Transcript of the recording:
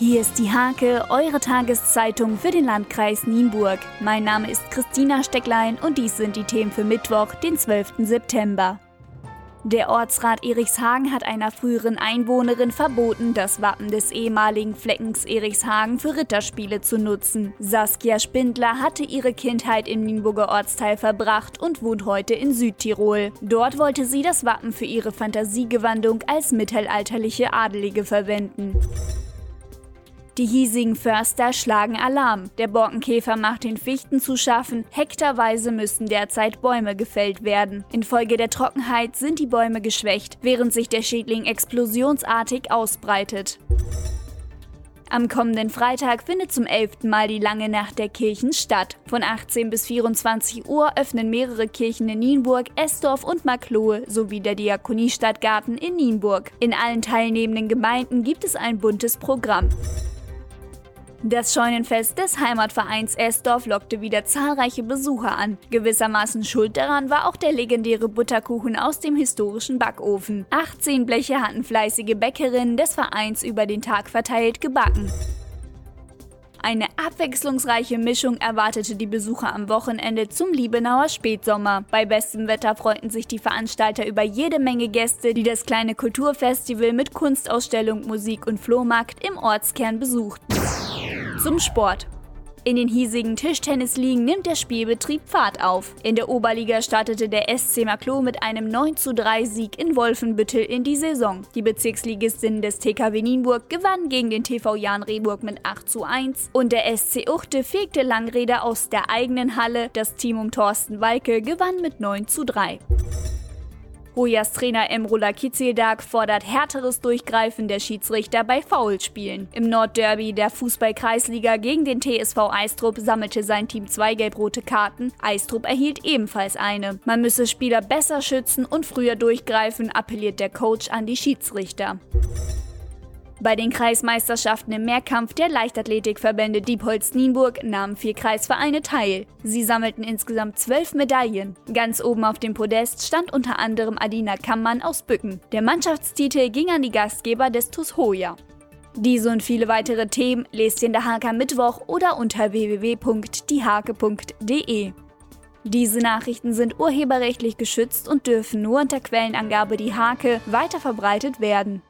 Hier ist die Hake, eure Tageszeitung für den Landkreis Nienburg. Mein Name ist Christina Stecklein und dies sind die Themen für Mittwoch, den 12. September. Der Ortsrat Erichshagen hat einer früheren Einwohnerin verboten, das Wappen des ehemaligen Fleckens Erichshagen für Ritterspiele zu nutzen. Saskia Spindler hatte ihre Kindheit im Nienburger Ortsteil verbracht und wohnt heute in Südtirol. Dort wollte sie das Wappen für ihre Fantasiegewandung als mittelalterliche Adelige verwenden. Die hiesigen Förster schlagen Alarm. Der Borkenkäfer macht den Fichten zu schaffen. Hektarweise müssen derzeit Bäume gefällt werden. Infolge der Trockenheit sind die Bäume geschwächt, während sich der Schädling explosionsartig ausbreitet. Am kommenden Freitag findet zum elften Mal die lange Nacht der Kirchen statt. Von 18 bis 24 Uhr öffnen mehrere Kirchen in Nienburg, Esdorf und Marklohe sowie der Diakoniestadtgarten in Nienburg. In allen teilnehmenden Gemeinden gibt es ein buntes Programm. Das Scheunenfest des Heimatvereins Esdorf lockte wieder zahlreiche Besucher an. Gewissermaßen schuld daran war auch der legendäre Butterkuchen aus dem historischen Backofen. 18 Bleche hatten fleißige Bäckerinnen des Vereins über den Tag verteilt gebacken. Eine abwechslungsreiche Mischung erwartete die Besucher am Wochenende zum Liebenauer Spätsommer. Bei bestem Wetter freuten sich die Veranstalter über jede Menge Gäste, die das kleine Kulturfestival mit Kunstausstellung, Musik und Flohmarkt im Ortskern besuchten. Zum Sport. In den hiesigen Tischtennisligen nimmt der Spielbetrieb Fahrt auf. In der Oberliga startete der SC Maklo mit einem 93 Sieg in Wolfenbüttel in die Saison. Die Bezirksligistinnen des TKW Nienburg gewannen gegen den TV Jan Rehburg mit 8:1 und der SC Uchte fegte Langräder aus der eigenen Halle. Das Team um Thorsten Walke gewann mit 9:3. Hojas Trainer Emrula Kizildag fordert härteres Durchgreifen der Schiedsrichter bei Foulspielen. Im Nordderby der Fußball-Kreisliga gegen den TSV Eistrup sammelte sein Team zwei gelb-rote Karten. Eistrup erhielt ebenfalls eine. Man müsse Spieler besser schützen und früher durchgreifen, appelliert der Coach an die Schiedsrichter. Bei den Kreismeisterschaften im Mehrkampf der Leichtathletikverbände Diepholz-Nienburg nahmen vier Kreisvereine teil. Sie sammelten insgesamt zwölf Medaillen. Ganz oben auf dem Podest stand unter anderem Adina Kammann aus Bücken. Der Mannschaftstitel ging an die Gastgeber des TuS Hoja. Diese und viele weitere Themen lest ihr in der Hake Mittwoch oder unter www.diehake.de. Diese Nachrichten sind urheberrechtlich geschützt und dürfen nur unter Quellenangabe die Hake weiterverbreitet werden.